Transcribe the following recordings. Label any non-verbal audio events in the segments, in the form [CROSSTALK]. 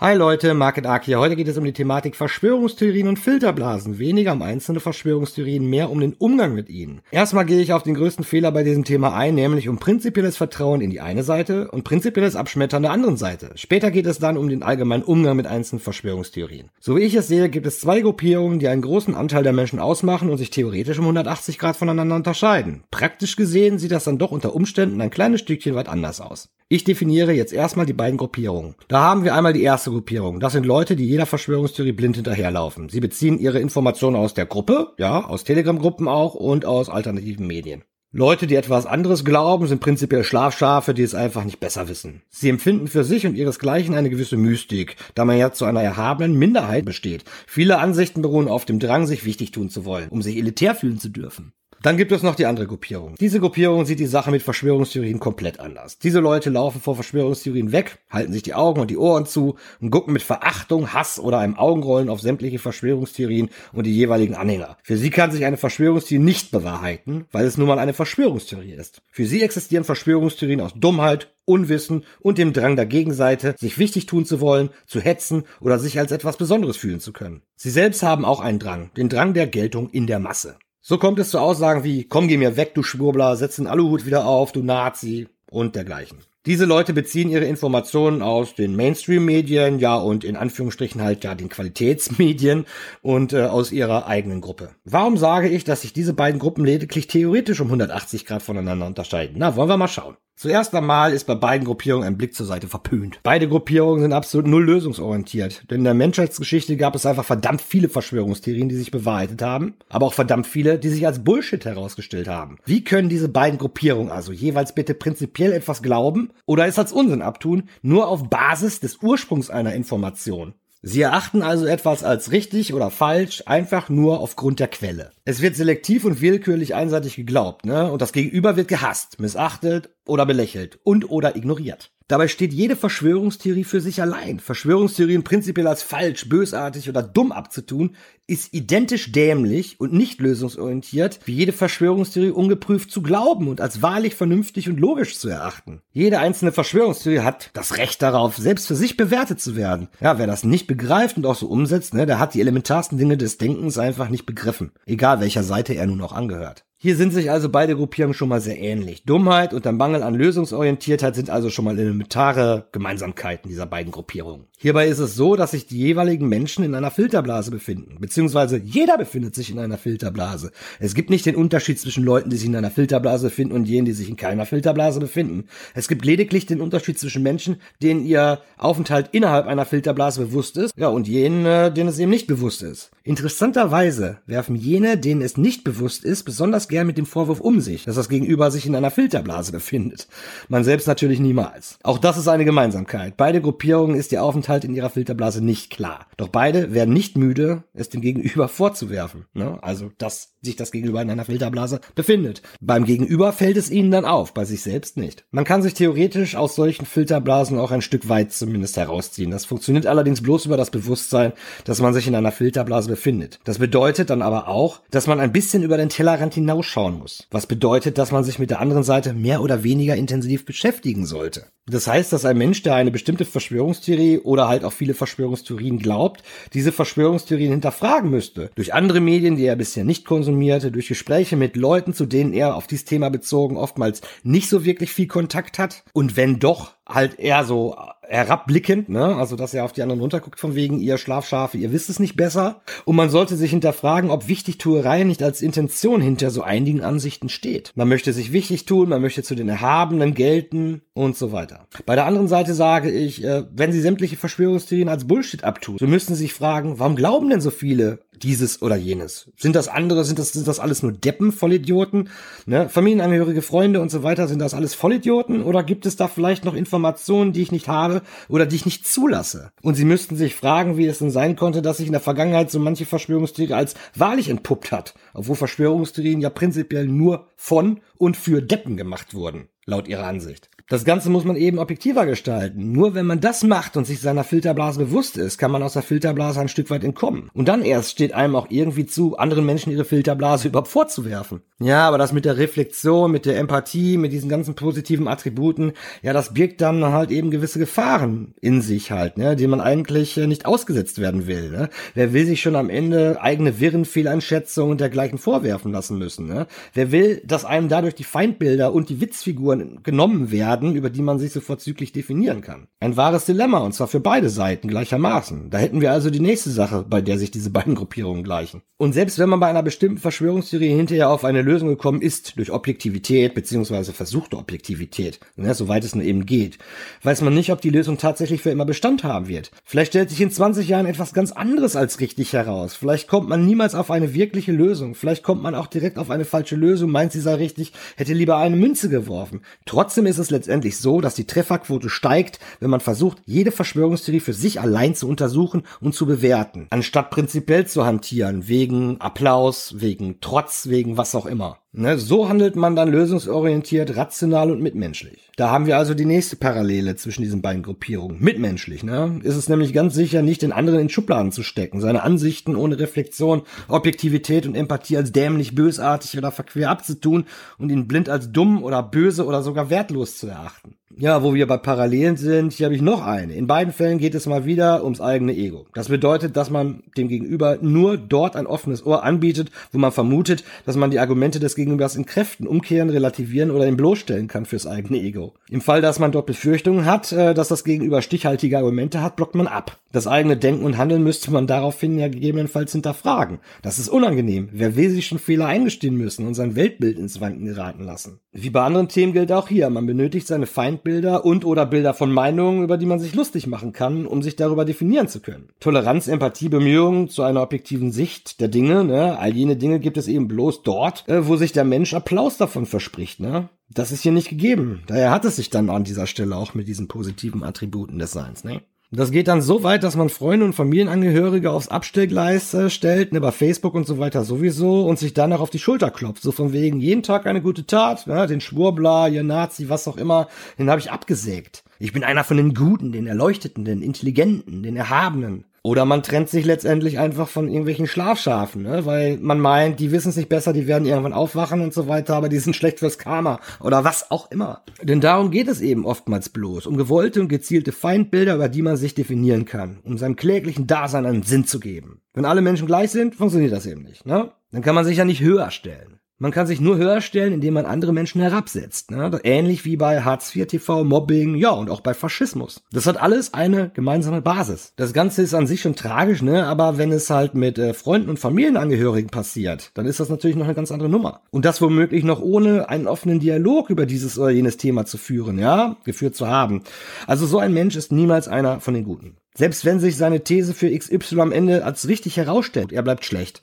Hi Leute, Market Ark hier. Heute geht es um die Thematik Verschwörungstheorien und Filterblasen. Weniger um einzelne Verschwörungstheorien, mehr um den Umgang mit ihnen. Erstmal gehe ich auf den größten Fehler bei diesem Thema ein, nämlich um prinzipielles Vertrauen in die eine Seite und prinzipielles Abschmettern der anderen Seite. Später geht es dann um den allgemeinen Umgang mit einzelnen Verschwörungstheorien. So wie ich es sehe, gibt es zwei Gruppierungen, die einen großen Anteil der Menschen ausmachen und sich theoretisch um 180 Grad voneinander unterscheiden. Praktisch gesehen sieht das dann doch unter Umständen ein kleines Stückchen weit anders aus. Ich definiere jetzt erstmal die beiden Gruppierungen. Da haben wir einmal die erste Gruppierung. Das sind Leute, die jeder Verschwörungstheorie blind hinterherlaufen. Sie beziehen ihre Informationen aus der Gruppe, ja, aus Telegram-Gruppen auch und aus alternativen Medien. Leute, die etwas anderes glauben, sind prinzipiell Schlafschafe, die es einfach nicht besser wissen. Sie empfinden für sich und ihresgleichen eine gewisse Mystik, da man ja zu einer erhabenen Minderheit besteht. Viele Ansichten beruhen auf dem Drang, sich wichtig tun zu wollen, um sich elitär fühlen zu dürfen. Dann gibt es noch die andere Gruppierung. Diese Gruppierung sieht die Sache mit Verschwörungstheorien komplett anders. Diese Leute laufen vor Verschwörungstheorien weg, halten sich die Augen und die Ohren zu und gucken mit Verachtung, Hass oder einem Augenrollen auf sämtliche Verschwörungstheorien und die jeweiligen Anhänger. Für sie kann sich eine Verschwörungstheorie nicht bewahrheiten, weil es nun mal eine Verschwörungstheorie ist. Für sie existieren Verschwörungstheorien aus Dummheit, Unwissen und dem Drang der Gegenseite, sich wichtig tun zu wollen, zu hetzen oder sich als etwas Besonderes fühlen zu können. Sie selbst haben auch einen Drang, den Drang der Geltung in der Masse. So kommt es zu Aussagen wie, komm, geh mir weg, du Schwurbler, setz den Aluhut wieder auf, du Nazi und dergleichen. Diese Leute beziehen ihre Informationen aus den Mainstream-Medien, ja, und in Anführungsstrichen halt ja den Qualitätsmedien und äh, aus ihrer eigenen Gruppe. Warum sage ich, dass sich diese beiden Gruppen lediglich theoretisch um 180 Grad voneinander unterscheiden? Na, wollen wir mal schauen. Zuerst einmal ist bei beiden Gruppierungen ein Blick zur Seite verpönt. Beide Gruppierungen sind absolut null lösungsorientiert. Denn in der Menschheitsgeschichte gab es einfach verdammt viele Verschwörungstheorien, die sich bewahrheitet haben, aber auch verdammt viele, die sich als Bullshit herausgestellt haben. Wie können diese beiden Gruppierungen also jeweils bitte prinzipiell etwas glauben oder es als Unsinn abtun, nur auf Basis des Ursprungs einer Information? Sie erachten also etwas als richtig oder falsch, einfach nur aufgrund der Quelle. Es wird selektiv und willkürlich einseitig geglaubt, ne? Und das Gegenüber wird gehasst, missachtet oder belächelt und oder ignoriert. Dabei steht jede Verschwörungstheorie für sich allein. Verschwörungstheorien prinzipiell als falsch, bösartig oder dumm abzutun, ist identisch dämlich und nicht lösungsorientiert, wie jede Verschwörungstheorie ungeprüft zu glauben und als wahrlich vernünftig und logisch zu erachten. Jede einzelne Verschwörungstheorie hat das Recht darauf, selbst für sich bewertet zu werden. Ja, wer das nicht begreift und auch so umsetzt, ne, der hat die elementarsten Dinge des Denkens einfach nicht begriffen. Egal welcher Seite er nun auch angehört. Hier sind sich also beide Gruppierungen schon mal sehr ähnlich. Dummheit und der Mangel an Lösungsorientiertheit sind also schon mal elementare Gemeinsamkeiten dieser beiden Gruppierungen. Hierbei ist es so, dass sich die jeweiligen Menschen in einer Filterblase befinden, beziehungsweise jeder befindet sich in einer Filterblase. Es gibt nicht den Unterschied zwischen Leuten, die sich in einer Filterblase befinden und jenen, die sich in keiner Filterblase befinden. Es gibt lediglich den Unterschied zwischen Menschen, denen ihr Aufenthalt innerhalb einer Filterblase bewusst ist, ja, und jenen, äh, denen es eben nicht bewusst ist. Interessanterweise werfen jene, denen es nicht bewusst ist, besonders gern mit dem Vorwurf um sich, dass das Gegenüber sich in einer Filterblase befindet. Man selbst natürlich niemals. Auch das ist eine Gemeinsamkeit. Beide Gruppierungen ist ihr Aufenthalt in ihrer Filterblase nicht klar. Doch beide werden nicht müde, es dem Gegenüber vorzuwerfen. Ne? Also, dass sich das Gegenüber in einer Filterblase befindet. Beim Gegenüber fällt es ihnen dann auf, bei sich selbst nicht. Man kann sich theoretisch aus solchen Filterblasen auch ein Stück weit zumindest herausziehen. Das funktioniert allerdings bloß über das Bewusstsein, dass man sich in einer Filterblase befindet. Das bedeutet dann aber auch, dass man ein bisschen über den Tellerrand hinausschauen muss. Was bedeutet, dass man sich mit der anderen Seite mehr oder weniger intensiv beschäftigen sollte. Das heißt, dass ein Mensch, der eine bestimmte Verschwörungstheorie oder halt auch viele Verschwörungstheorien glaubt, diese Verschwörungstheorien hinterfragen müsste. Durch andere Medien, die er bisher nicht konsumierte, durch Gespräche mit Leuten, zu denen er auf dieses Thema bezogen oftmals nicht so wirklich viel Kontakt hat. Und wenn doch, halt eher so herabblickend, ne? Also, dass er auf die anderen runterguckt von wegen, ihr Schlafschafe, ihr wisst es nicht besser. Und man sollte sich hinterfragen, ob Wichtigtuerei nicht als Intention hinter so einigen Ansichten steht. Man möchte sich wichtig tun, man möchte zu den Erhabenen gelten und so weiter. Bei der anderen Seite sage ich, äh, wenn sie sämtliche Verschwörungstheorien als Bullshit abtun, so müssen sie sich fragen, warum glauben denn so viele dieses oder jenes? Sind das andere, sind das, sind das alles nur Deppen, Vollidioten? Ne? Familienangehörige, Freunde und so weiter, sind das alles Vollidioten? Oder gibt es da vielleicht noch Informationen, die ich nicht habe oder die ich nicht zulasse? Und sie müssten sich fragen, wie es denn sein konnte, dass sich in der Vergangenheit so manche Verschwörungstheorie als wahrlich entpuppt hat, obwohl Verschwörungstheorien ja prinzipiell nur von und für Deppen gemacht wurden laut ihrer Ansicht. Das Ganze muss man eben objektiver gestalten. Nur wenn man das macht und sich seiner Filterblase bewusst ist, kann man aus der Filterblase ein Stück weit entkommen. Und dann erst steht einem auch irgendwie zu, anderen Menschen ihre Filterblase [LAUGHS] überhaupt vorzuwerfen. Ja, aber das mit der Reflexion, mit der Empathie, mit diesen ganzen positiven Attributen, ja, das birgt dann halt eben gewisse Gefahren in sich halt, ne, die man eigentlich äh, nicht ausgesetzt werden will. Ne? Wer will sich schon am Ende eigene Wirren, Fehleinschätzungen und dergleichen vorwerfen lassen müssen? Ne? Wer will, dass einem dadurch die Feindbilder und die Witzfiguren genommen werden, über die man sich so vorzüglich definieren kann? Ein wahres Dilemma, und zwar für beide Seiten gleichermaßen. Da hätten wir also die nächste Sache, bei der sich diese beiden Gruppierungen gleichen. Und selbst wenn man bei einer bestimmten Verschwörungstheorie hinterher auf eine Lösung gekommen ist, durch Objektivität beziehungsweise versuchte Objektivität, ne, soweit es nur eben geht, weiß man nicht, ob die Lösung tatsächlich für immer Bestand haben wird. Vielleicht stellt sich in 20 Jahren etwas ganz anderes als richtig heraus. Vielleicht kommt man niemals auf eine wirkliche Lösung. Vielleicht kommt man auch direkt auf eine falsche Lösung, meint sie sei richtig, hätte lieber eine Münze geworfen. Trotzdem ist es letztendlich so, dass die Trefferquote steigt, wenn man versucht, jede Verschwörungstheorie für sich allein zu untersuchen und zu bewerten, anstatt prinzipiell zu hantieren, wegen Applaus, wegen Trotz, wegen was auch immer. Ne, so handelt man dann lösungsorientiert, rational und mitmenschlich. Da haben wir also die nächste Parallele zwischen diesen beiden Gruppierungen. Mitmenschlich, ne? Ist es nämlich ganz sicher nicht, den anderen in Schubladen zu stecken, seine Ansichten ohne Reflexion, Objektivität und Empathie als dämlich, bösartig oder verquer abzutun und ihn blind als dumm oder böse oder sogar wertlos zu erachten. Ja, wo wir bei Parallelen sind, hier habe ich noch eine. In beiden Fällen geht es mal wieder ums eigene Ego. Das bedeutet, dass man dem Gegenüber nur dort ein offenes Ohr anbietet, wo man vermutet, dass man die Argumente des Gegenübers in Kräften umkehren, relativieren oder ihm bloßstellen kann fürs eigene Ego. Im Fall, dass man dort Befürchtungen hat, äh, dass das Gegenüber stichhaltige Argumente hat, blockt man ab. Das eigene Denken und Handeln müsste man daraufhin ja gegebenenfalls hinterfragen. Das ist unangenehm. Wer will sich schon Fehler eingestehen müssen und sein Weltbild ins Wanken geraten lassen? Wie bei anderen Themen gilt auch hier, man benötigt seine Feindbilder und oder Bilder von Meinungen, über die man sich lustig machen kann, um sich darüber definieren zu können. Toleranz, Empathie, Bemühungen zu einer objektiven Sicht der Dinge, ne? all jene Dinge gibt es eben bloß dort, äh, wo sich der Mensch Applaus davon verspricht. Ne? Das ist hier nicht gegeben. Daher hat es sich dann an dieser Stelle auch mit diesen positiven Attributen des Seins. Ne? Das geht dann so weit, dass man Freunde und Familienangehörige aufs Abstellgleis äh, stellt, ne, bei Facebook und so weiter sowieso, und sich danach auf die Schulter klopft. So von wegen, jeden Tag eine gute Tat, ja, den Schwurbler, ihr Nazi, was auch immer, den habe ich abgesägt. Ich bin einer von den Guten, den Erleuchteten, den Intelligenten, den Erhabenen. Oder man trennt sich letztendlich einfach von irgendwelchen Schlafschafen, ne? weil man meint, die wissen es nicht besser, die werden irgendwann aufwachen und so weiter, aber die sind [LAUGHS] schlecht fürs Karma oder was auch immer. Denn darum geht es eben oftmals bloß, um gewollte und gezielte Feindbilder, über die man sich definieren kann, um seinem kläglichen Dasein einen Sinn zu geben. Wenn alle Menschen gleich sind, funktioniert das eben nicht. Ne? Dann kann man sich ja nicht höher stellen. Man kann sich nur höher stellen, indem man andere Menschen herabsetzt. Ne? Ähnlich wie bei Hartz IV TV, Mobbing, ja, und auch bei Faschismus. Das hat alles eine gemeinsame Basis. Das Ganze ist an sich schon tragisch, ne? aber wenn es halt mit äh, Freunden und Familienangehörigen passiert, dann ist das natürlich noch eine ganz andere Nummer. Und das womöglich noch ohne einen offenen Dialog über dieses oder jenes Thema zu führen, ja, geführt zu haben. Also so ein Mensch ist niemals einer von den Guten. Selbst wenn sich seine These für XY am Ende als richtig herausstellt, er bleibt schlecht.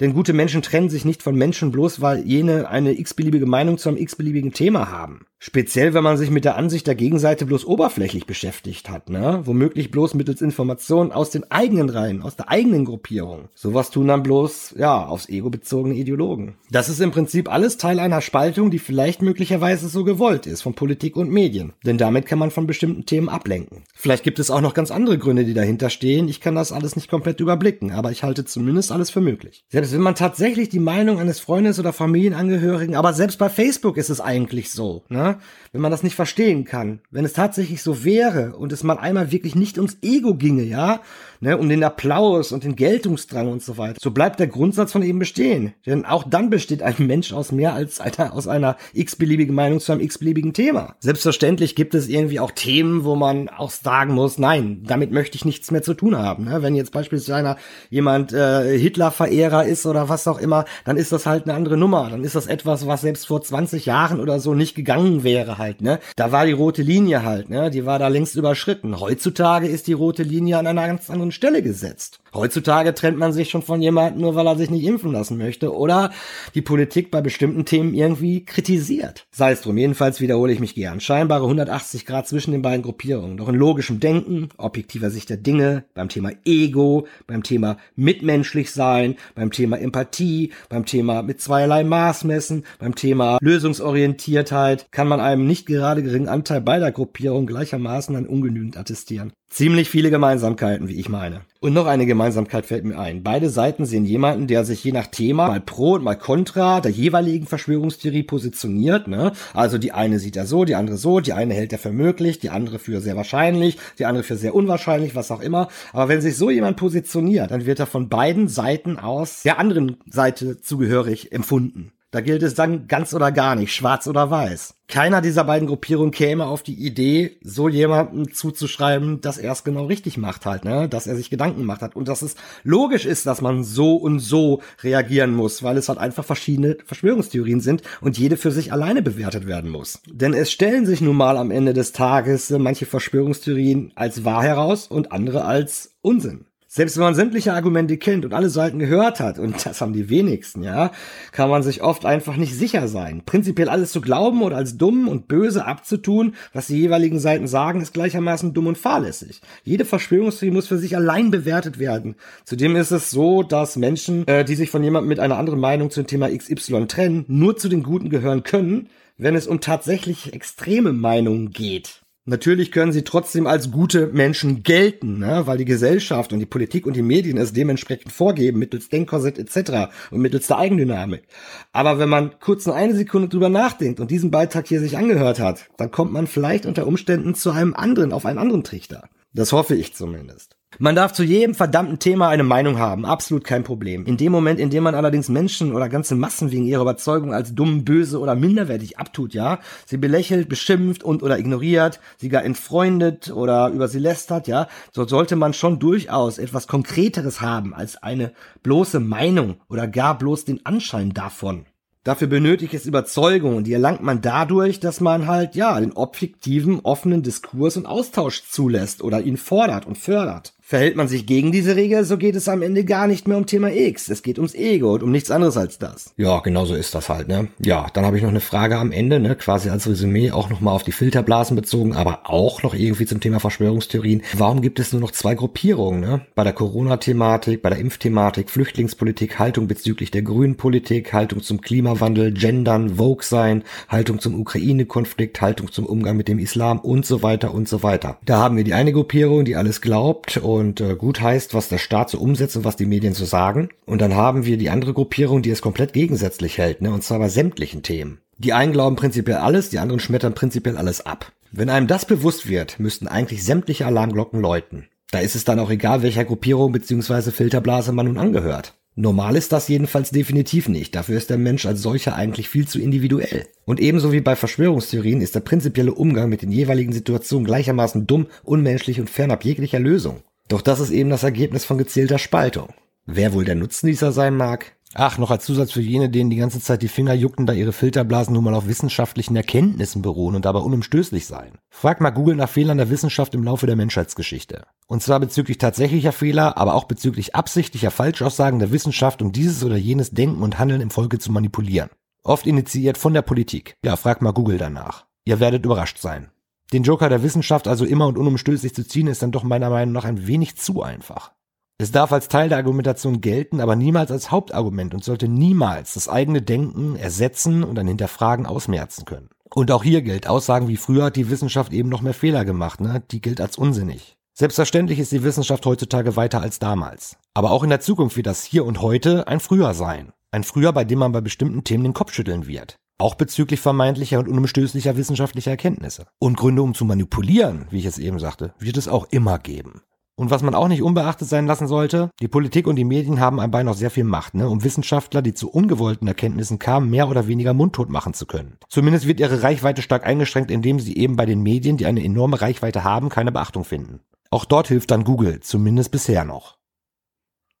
Denn gute Menschen trennen sich nicht von Menschen bloß, weil jene eine x-beliebige Meinung zu einem x-beliebigen Thema haben. Speziell, wenn man sich mit der Ansicht der Gegenseite bloß oberflächlich beschäftigt hat, ne? Womöglich bloß mittels Informationen aus den eigenen Reihen, aus der eigenen Gruppierung. Sowas tun dann bloß, ja, aufs Ego bezogene Ideologen. Das ist im Prinzip alles Teil einer Spaltung, die vielleicht möglicherweise so gewollt ist von Politik und Medien. Denn damit kann man von bestimmten Themen ablenken. Vielleicht gibt es auch noch ganz andere Gründe, die dahinter stehen. Ich kann das alles nicht komplett überblicken, aber ich halte zumindest alles für möglich. Selbst wenn man tatsächlich die Meinung eines Freundes oder Familienangehörigen, aber selbst bei Facebook ist es eigentlich so, ne? Wenn man das nicht verstehen kann, wenn es tatsächlich so wäre und es mal einmal wirklich nicht ums Ego ginge, ja, ne, um den Applaus und den Geltungsdrang und so weiter, so bleibt der Grundsatz von eben bestehen. Denn auch dann besteht ein Mensch aus mehr als einer, aus einer x-beliebigen Meinung zu einem x-beliebigen Thema. Selbstverständlich gibt es irgendwie auch Themen, wo man auch sagen muss, nein, damit möchte ich nichts mehr zu tun haben. Ne? Wenn jetzt beispielsweise jemand äh, Hitler-Verehrer ist oder was auch immer, dann ist das halt eine andere Nummer. Dann ist das etwas, was selbst vor 20 Jahren oder so nicht gegangen wäre halt. Ne? Da war die rote Linie halt, ne? die war da längst überschritten. Heutzutage ist die rote Linie an einer ganz anderen Stelle gesetzt. Heutzutage trennt man sich schon von jemandem, nur weil er sich nicht impfen lassen möchte oder die Politik bei bestimmten Themen irgendwie kritisiert. Sei es drum, jedenfalls wiederhole ich mich gern. Scheinbare 180 Grad zwischen den beiden Gruppierungen. Doch in logischem Denken, objektiver Sicht der Dinge, beim Thema Ego, beim Thema mitmenschlich sein, beim Thema Empathie, beim Thema mit zweierlei Maß messen, beim Thema Lösungsorientiertheit, kann man einem nicht gerade geringen Anteil beider Gruppierungen gleichermaßen an ungenügend attestieren. Ziemlich viele Gemeinsamkeiten, wie ich meine. Und noch eine Gemeinsamkeit fällt mir ein. Beide Seiten sehen jemanden, der sich je nach Thema mal pro und mal contra der jeweiligen Verschwörungstheorie positioniert. Ne? Also die eine sieht er so, die andere so, die eine hält er für möglich, die andere für sehr wahrscheinlich, die andere für sehr unwahrscheinlich, was auch immer. Aber wenn sich so jemand positioniert, dann wird er von beiden Seiten aus der anderen Seite zugehörig empfunden. Da gilt es dann ganz oder gar nicht, schwarz oder weiß. Keiner dieser beiden Gruppierungen käme auf die Idee, so jemandem zuzuschreiben, dass er es genau richtig macht halt, ne? dass er sich Gedanken gemacht hat und dass es logisch ist, dass man so und so reagieren muss, weil es halt einfach verschiedene Verschwörungstheorien sind und jede für sich alleine bewertet werden muss. Denn es stellen sich nun mal am Ende des Tages manche Verschwörungstheorien als wahr heraus und andere als Unsinn. Selbst wenn man sämtliche Argumente kennt und alle Seiten gehört hat, und das haben die wenigsten, ja, kann man sich oft einfach nicht sicher sein. Prinzipiell alles zu glauben oder als dumm und böse abzutun, was die jeweiligen Seiten sagen, ist gleichermaßen dumm und fahrlässig. Jede Verschwörungstheorie muss für sich allein bewertet werden. Zudem ist es so, dass Menschen, äh, die sich von jemandem mit einer anderen Meinung zum Thema XY trennen, nur zu den Guten gehören können, wenn es um tatsächlich extreme Meinungen geht. Natürlich können sie trotzdem als gute Menschen gelten, ne? weil die Gesellschaft und die Politik und die Medien es dementsprechend vorgeben, mittels Denkkorsett etc. und mittels der Eigendynamik. Aber wenn man kurz nur eine Sekunde drüber nachdenkt und diesen Beitrag hier sich angehört hat, dann kommt man vielleicht unter Umständen zu einem anderen, auf einen anderen Trichter. Das hoffe ich zumindest. Man darf zu jedem verdammten Thema eine Meinung haben, absolut kein Problem. In dem Moment, in dem man allerdings Menschen oder ganze Massen wegen ihrer Überzeugung als dumm, böse oder minderwertig abtut, ja, sie belächelt, beschimpft und oder ignoriert, sie gar entfreundet oder über sie lästert, ja, so sollte man schon durchaus etwas Konkreteres haben als eine bloße Meinung oder gar bloß den Anschein davon. Dafür benötigt es Überzeugung und die erlangt man dadurch, dass man halt, ja, den objektiven, offenen Diskurs und Austausch zulässt oder ihn fordert und fördert. Verhält man sich gegen diese Regel, so geht es am Ende gar nicht mehr um Thema X. Es geht ums Ego und um nichts anderes als das. Ja, genau so ist das halt, ne? Ja, dann habe ich noch eine Frage am Ende, ne? Quasi als Resümee auch nochmal auf die Filterblasen bezogen, aber auch noch irgendwie zum Thema Verschwörungstheorien. Warum gibt es nur noch zwei Gruppierungen, ne? Bei der Corona-Thematik, bei der Impfthematik, Flüchtlingspolitik, Haltung bezüglich der Grünen-Politik, Haltung zum Klimawandel, Gendern, Vogue sein, Haltung zum Ukraine-Konflikt, Haltung zum Umgang mit dem Islam und so weiter und so weiter. Da haben wir die eine Gruppierung, die alles glaubt und und äh, gut heißt, was der Staat so umsetzt und was die Medien so sagen. Und dann haben wir die andere Gruppierung, die es komplett gegensätzlich hält, ne? und zwar bei sämtlichen Themen. Die einen glauben prinzipiell alles, die anderen schmettern prinzipiell alles ab. Wenn einem das bewusst wird, müssten eigentlich sämtliche Alarmglocken läuten. Da ist es dann auch egal, welcher Gruppierung bzw. Filterblase man nun angehört. Normal ist das jedenfalls definitiv nicht. Dafür ist der Mensch als solcher eigentlich viel zu individuell. Und ebenso wie bei Verschwörungstheorien ist der prinzipielle Umgang mit den jeweiligen Situationen gleichermaßen dumm, unmenschlich und fernab jeglicher Lösung. Doch das ist eben das Ergebnis von gezielter Spaltung. Wer wohl der Nutzen dieser sein mag? Ach, noch als Zusatz für jene, denen die ganze Zeit die Finger juckten, da ihre Filterblasen nun mal auf wissenschaftlichen Erkenntnissen beruhen und dabei unumstößlich seien. Frag mal Google nach Fehlern der Wissenschaft im Laufe der Menschheitsgeschichte. Und zwar bezüglich tatsächlicher Fehler, aber auch bezüglich absichtlicher Falschaussagen der Wissenschaft, um dieses oder jenes Denken und Handeln im Volke zu manipulieren. Oft initiiert von der Politik. Ja, frag mal Google danach. Ihr werdet überrascht sein. Den Joker der Wissenschaft also immer und unumstößlich zu ziehen, ist dann doch meiner Meinung nach ein wenig zu einfach. Es darf als Teil der Argumentation gelten, aber niemals als Hauptargument und sollte niemals das eigene Denken ersetzen und ein Hinterfragen ausmerzen können. Und auch hier gilt, Aussagen wie früher hat die Wissenschaft eben noch mehr Fehler gemacht, ne? die gilt als unsinnig. Selbstverständlich ist die Wissenschaft heutzutage weiter als damals. Aber auch in der Zukunft wird das hier und heute ein Früher sein. Ein Früher, bei dem man bei bestimmten Themen den Kopf schütteln wird. Auch bezüglich vermeintlicher und unumstößlicher wissenschaftlicher Erkenntnisse. Und Gründe, um zu manipulieren, wie ich es eben sagte, wird es auch immer geben. Und was man auch nicht unbeachtet sein lassen sollte, die Politik und die Medien haben anbei noch sehr viel Macht, ne, um Wissenschaftler, die zu ungewollten Erkenntnissen kamen, mehr oder weniger mundtot machen zu können. Zumindest wird ihre Reichweite stark eingeschränkt, indem sie eben bei den Medien, die eine enorme Reichweite haben, keine Beachtung finden. Auch dort hilft dann Google, zumindest bisher noch.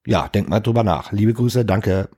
Ja, denkt mal drüber nach. Liebe Grüße, danke.